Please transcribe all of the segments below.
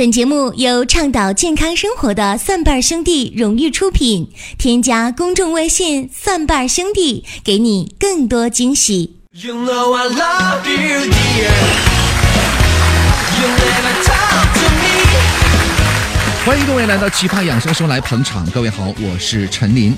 本节目由倡导健康生活的蒜瓣兄弟荣誉出品。添加公众微信“蒜瓣兄弟”，给你更多惊喜。You know I love you, dear. You to me. 欢迎各位来到奇葩养生说来捧场。各位好，我是陈林。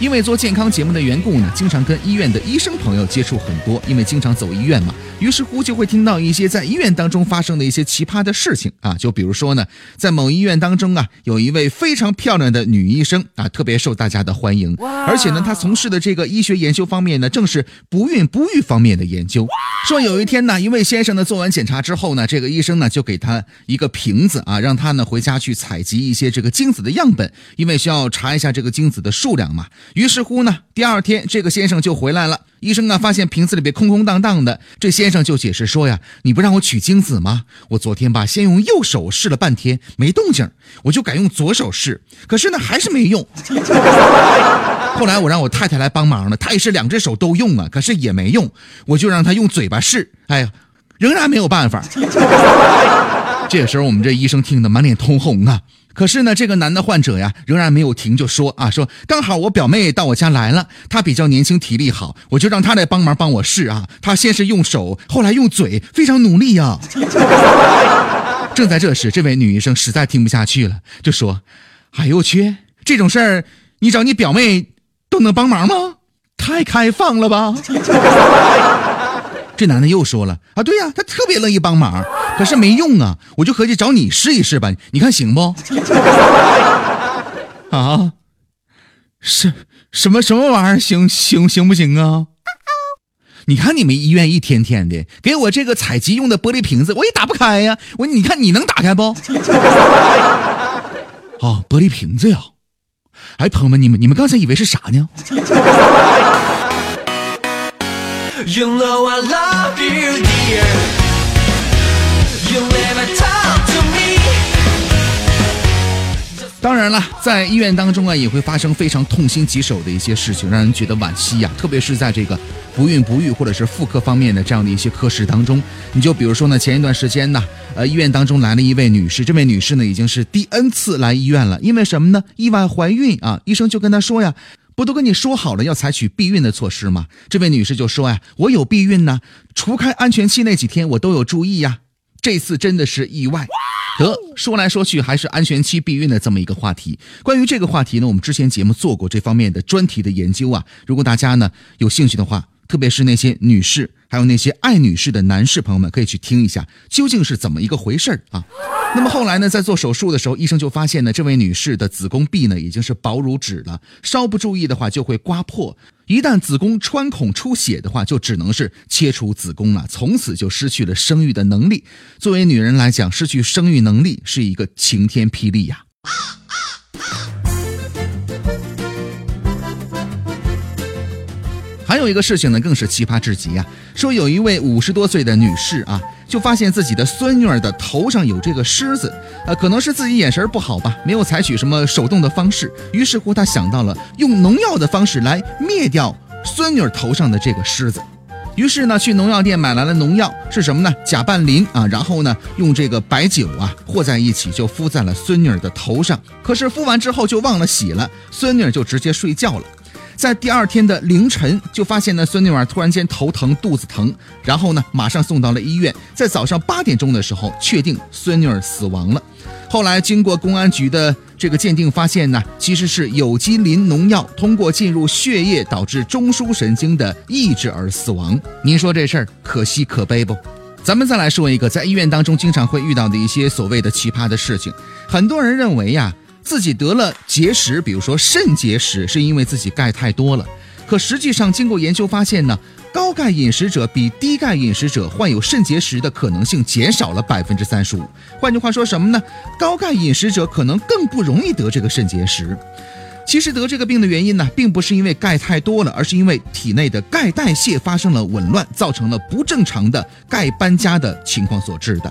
因为做健康节目的缘故呢，经常跟医院的医生朋友接触很多。因为经常走医院嘛，于是乎就会听到一些在医院当中发生的一些奇葩的事情啊。就比如说呢，在某医院当中啊，有一位非常漂亮的女医生啊，特别受大家的欢迎。而且呢，她从事的这个医学研究方面呢，正是不孕不育方面的研究。说有一天呢，一位先生呢做完检查之后呢，这个医生呢就给他一个瓶子啊，让他呢回家去采集一些这个精子的样本，因为需要查一下这个精子的数量嘛。于是乎呢，第二天这个先生就回来了。医生啊，发现瓶子里边空空荡荡的。这先生就解释说呀：“你不让我取精子吗？我昨天吧，先用右手试了半天没动静，我就改用左手试，可是呢还是没用。后来我让我太太来帮忙了，她也是两只手都用啊，可是也没用。我就让她用嘴巴试，哎呀，仍然没有办法。这时候我们这医生听得满脸通红啊。”可是呢，这个男的患者呀，仍然没有停，就说啊，说刚好我表妹到我家来了，她比较年轻，体力好，我就让她来帮忙帮我试啊。她先是用手，后来用嘴，非常努力呀。正在这时，这位女医生实在听不下去了，就说：“哎呦我去，这种事儿你找你表妹都能帮忙吗？太开放了吧。”这男的又说了啊，对呀，他特别乐意帮忙，可是没用啊，我就合计找你试一试吧，你看行不？啊，什什么什么玩意儿？行行行不行啊？你看你们医院一天天的给我这个采集用的玻璃瓶子，我也打不开呀。我你看你能打开不？啊，玻璃瓶子呀。哎，朋友们，你们你们刚才以为是啥呢？You know I love you, dear. 当然了，在医院当中啊，也会发生非常痛心疾首的一些事情，让人觉得惋惜呀。特别是在这个不孕不育或者是妇科方面的这样的一些科室当中，你就比如说呢，前一段时间呢，呃，医院当中来了一位女士，这位女士呢已经是第 N 次来医院了，因为什么呢？意外怀孕啊！医生就跟她说呀。不都跟你说好了要采取避孕的措施吗？这位女士就说呀：“我有避孕呢，除开安全期那几天我都有注意呀。这次真的是意外。”得说来说去还是安全期避孕的这么一个话题。关于这个话题呢，我们之前节目做过这方面的专题的研究啊。如果大家呢有兴趣的话，特别是那些女士，还有那些爱女士的男士朋友们，可以去听一下，究竟是怎么一个回事儿啊？那么后来呢，在做手术的时候，医生就发现呢，这位女士的子宫壁呢已经是薄如纸了，稍不注意的话就会刮破。一旦子宫穿孔出血的话，就只能是切除子宫了，从此就失去了生育的能力。作为女人来讲，失去生育能力是一个晴天霹雳呀。还有一个事情呢，更是奇葩至极呀！说有一位五十多岁的女士啊，就发现自己的孙女儿的头上有这个虱子，呃，可能是自己眼神不好吧，没有采取什么手动的方式，于是乎她想到了用农药的方式来灭掉孙女儿头上的这个虱子，于是呢，去农药店买来了农药，是什么呢？甲拌磷啊，然后呢，用这个白酒啊和在一起，就敷在了孙女儿的头上。可是敷完之后就忘了洗了，孙女儿就直接睡觉了。在第二天的凌晨，就发现呢孙女儿突然间头疼、肚子疼，然后呢马上送到了医院。在早上八点钟的时候，确定孙女儿死亡了。后来经过公安局的这个鉴定，发现呢其实是有机磷农药通过进入血液导致中枢神经的抑制而死亡。您说这事儿可惜可悲不？咱们再来说一个在医院当中经常会遇到的一些所谓的奇葩的事情。很多人认为呀。自己得了结石，比如说肾结石，是因为自己钙太多了。可实际上，经过研究发现呢，高钙饮食者比低钙饮食者患有肾结石的可能性减少了百分之三十五。换句话说什么呢？高钙饮食者可能更不容易得这个肾结石。其实得这个病的原因呢，并不是因为钙太多了，而是因为体内的钙代谢发生了紊乱，造成了不正常的钙搬家的情况所致的。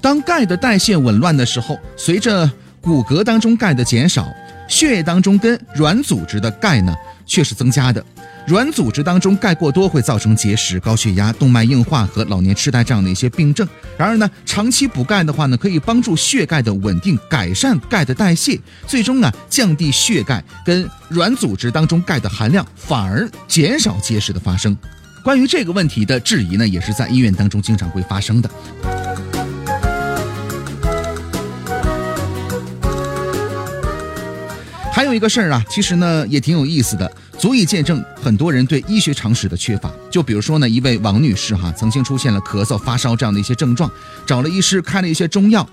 当钙的代谢紊乱的时候，随着骨骼当中钙的减少，血液当中跟软组织的钙呢却是增加的。软组织当中钙过多会造成结石、高血压、动脉硬化和老年痴呆这样的一些病症。然而呢，长期补钙的话呢，可以帮助血钙的稳定，改善钙的代谢，最终呢降低血钙跟软组织当中钙的含量，反而减少结石的发生。关于这个问题的质疑呢，也是在医院当中经常会发生的。还有一个事儿啊，其实呢也挺有意思的，足以见证很多人对医学常识的缺乏。就比如说呢，一位王女士哈，曾经出现了咳嗽、发烧这样的一些症状，找了医师开了一些中药，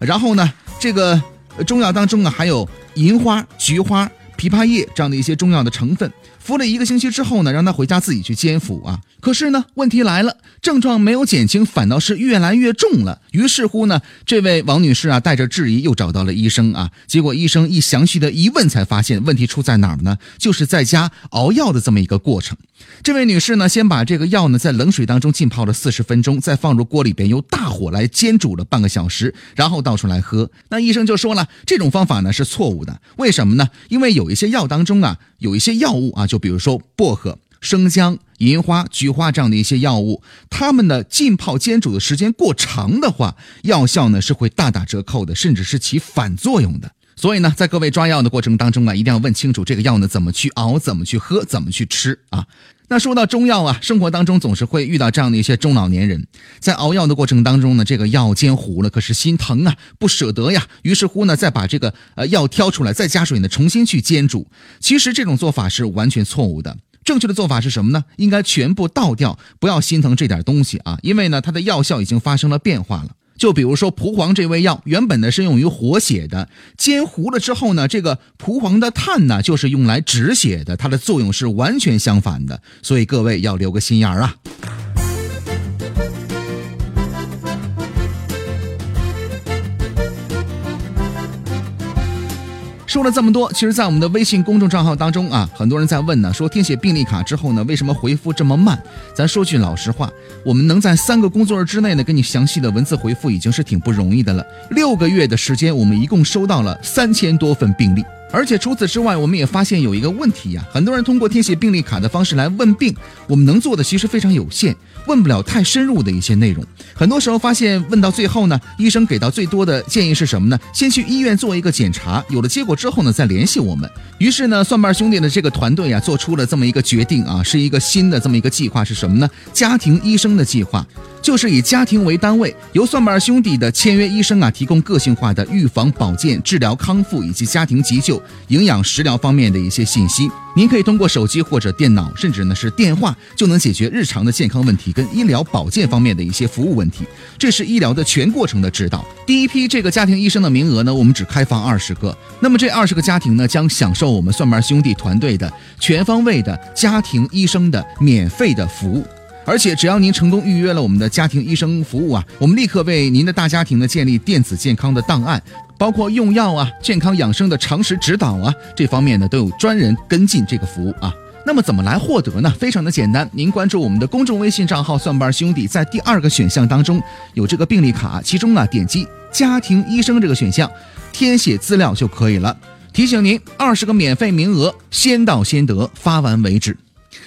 然后呢，这个中药当中啊还有银花、菊花、枇杷叶这样的一些中药的成分。服了一个星期之后呢，让他回家自己去煎服啊。可是呢，问题来了，症状没有减轻，反倒是越来越重了。于是乎呢，这位王女士啊，带着质疑又找到了医生啊。结果医生一详细的一问，才发现问题出在哪儿呢？就是在家熬药的这么一个过程。这位女士呢，先把这个药呢在冷水当中浸泡了四十分钟，再放入锅里边，用大火来煎煮了半个小时，然后倒出来喝。那医生就说了，这种方法呢是错误的。为什么呢？因为有一些药当中啊，有一些药物啊，就比如说薄荷、生姜、银花、菊花这样的一些药物，它们的浸泡煎煮的时间过长的话，药效呢是会大打折扣的，甚至是起反作用的。所以呢，在各位抓药的过程当中啊，一定要问清楚这个药呢怎么去熬、怎么去喝、怎么去吃啊。那说到中药啊，生活当中总是会遇到这样的一些中老年人，在熬药的过程当中呢，这个药煎糊了，可是心疼啊，不舍得呀。于是乎呢，再把这个呃药挑出来，再加水呢，重新去煎煮。其实这种做法是完全错误的。正确的做法是什么呢？应该全部倒掉，不要心疼这点东西啊，因为呢，它的药效已经发生了变化了。就比如说蒲黄这味药，原本呢是用于活血的，煎糊了之后呢，这个蒲黄的炭呢就是用来止血的，它的作用是完全相反的，所以各位要留个心眼儿啊。说了这么多，其实，在我们的微信公众账号当中啊，很多人在问呢，说填写病历卡之后呢，为什么回复这么慢？咱说句老实话，我们能在三个工作日之内呢，给你详细的文字回复，已经是挺不容易的了。六个月的时间，我们一共收到了三千多份病历。而且除此之外，我们也发现有一个问题呀，很多人通过填写病历卡的方式来问病，我们能做的其实非常有限，问不了太深入的一些内容。很多时候发现问到最后呢，医生给到最多的建议是什么呢？先去医院做一个检查，有了结果之后呢，再联系我们。于是呢，蒜瓣兄弟的这个团队啊，做出了这么一个决定啊，是一个新的这么一个计划是什么呢？家庭医生的计划。就是以家庭为单位，由蒜瓣兄弟的签约医生啊，提供个性化的预防、保健、治疗、康复以及家庭急救、营养、食疗方面的一些信息。您可以通过手机或者电脑，甚至呢是电话，就能解决日常的健康问题跟医疗保健方面的一些服务问题。这是医疗的全过程的指导。第一批这个家庭医生的名额呢，我们只开放二十个。那么这二十个家庭呢，将享受我们蒜瓣兄弟团队的全方位的家庭医生的免费的服务。而且只要您成功预约了我们的家庭医生服务啊，我们立刻为您的大家庭呢建立电子健康的档案，包括用药啊、健康养生的常识指导啊，这方面呢都有专人跟进这个服务啊。那么怎么来获得呢？非常的简单，您关注我们的公众微信账号“蒜瓣兄弟”，在第二个选项当中有这个病历卡，其中呢点击家庭医生这个选项，填写资料就可以了。提醒您，二十个免费名额，先到先得，发完为止。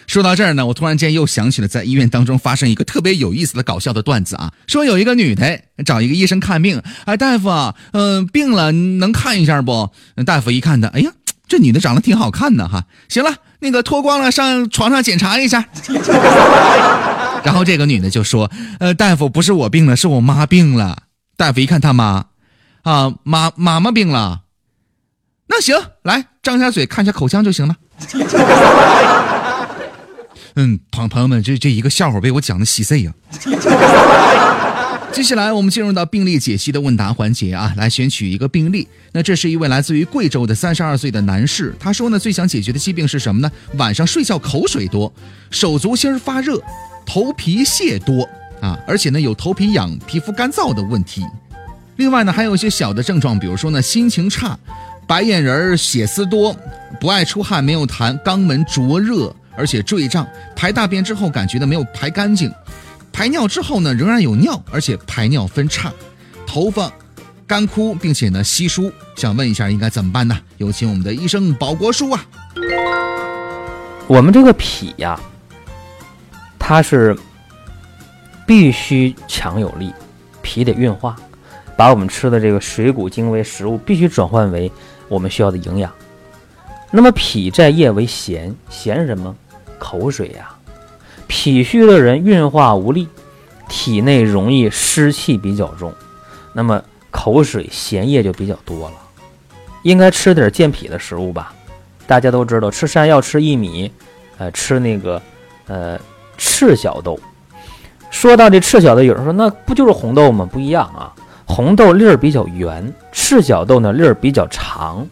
说到这儿呢，我突然间又想起了在医院当中发生一个特别有意思的搞笑的段子啊。说有一个女的找一个医生看病，哎，大夫，嗯，病了能看一下不？大夫一看她，哎呀，这女的长得挺好看的哈。行了，那个脱光了上床上检查一下。然后这个女的就说，呃，大夫不是我病了，是我妈病了。大夫一看他妈，啊，妈妈妈病了。那行，来张下嘴看一下口腔就行了。嗯，朋朋友们，这这一个笑话被我讲的稀碎呀。接下来我们进入到病例解析的问答环节啊，来选取一个病例。那这是一位来自于贵州的三十二岁的男士，他说呢，最想解决的疾病是什么呢？晚上睡觉口水多，手足心发热，头皮屑多啊，而且呢有头皮痒、皮肤干燥的问题。另外呢还有一些小的症状，比如说呢心情差，白眼仁、血丝多，不爱出汗、没有痰、肛门灼热。而且坠胀，排大便之后感觉呢没有排干净，排尿之后呢仍然有尿，而且排尿分叉，头发干枯，并且呢稀疏，想问一下应该怎么办呢？有请我们的医生保国叔啊。我们这个脾呀，它是必须强有力，脾得运化，把我们吃的这个水谷精微食物必须转换为我们需要的营养。那么脾在液为涎，涎是什么？口水呀。脾虚的人运化无力，体内容易湿气比较重，那么口水涎液就比较多了。应该吃点健脾的食物吧？大家都知道，吃山药、吃薏米，呃，吃那个呃赤小豆。说到这赤小豆，有人说那不就是红豆吗？不一样啊，红豆粒儿比较圆，赤小豆呢粒儿比较长，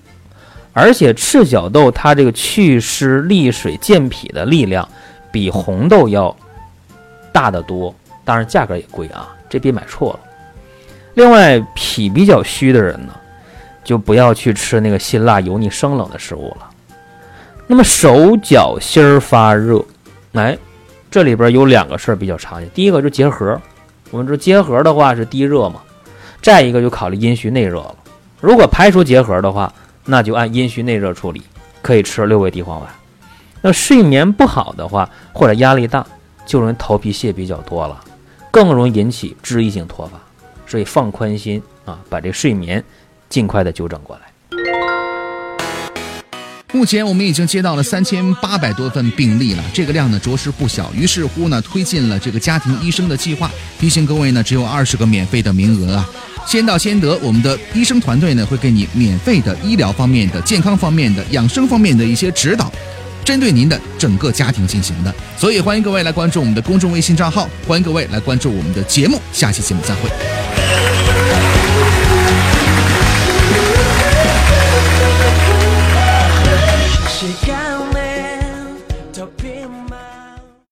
而且赤小豆它这个祛湿利水健脾的力量。比红豆要大得多，当然价格也贵啊，这别买错了。另外，脾比较虚的人呢，就不要去吃那个辛辣、油腻、生冷的食物了。那么手脚心儿发热，哎，这里边有两个事儿比较常见。第一个就是结核，我们说结核的话是低热嘛，再一个就考虑阴虚内热了。如果排除结核的话，那就按阴虚内热处理，可以吃六味地黄丸。那睡眠不好的话，或者压力大，就容易头皮屑比较多了，更容易引起脂溢性脱发。所以放宽心啊，把这睡眠尽快的纠正过来。目前我们已经接到了三千八百多份病例了，这个量呢着实不小。于是乎呢，推进了这个家庭医生的计划，提醒各位呢，只有二十个免费的名额啊，先到先得。我们的医生团队呢，会给你免费的医疗方面的、健康方面的、养生方面的一些指导。针对您的整个家庭进行的，所以欢迎各位来关注我们的公众微信账号，欢迎各位来关注我们的节目，下期节目再会。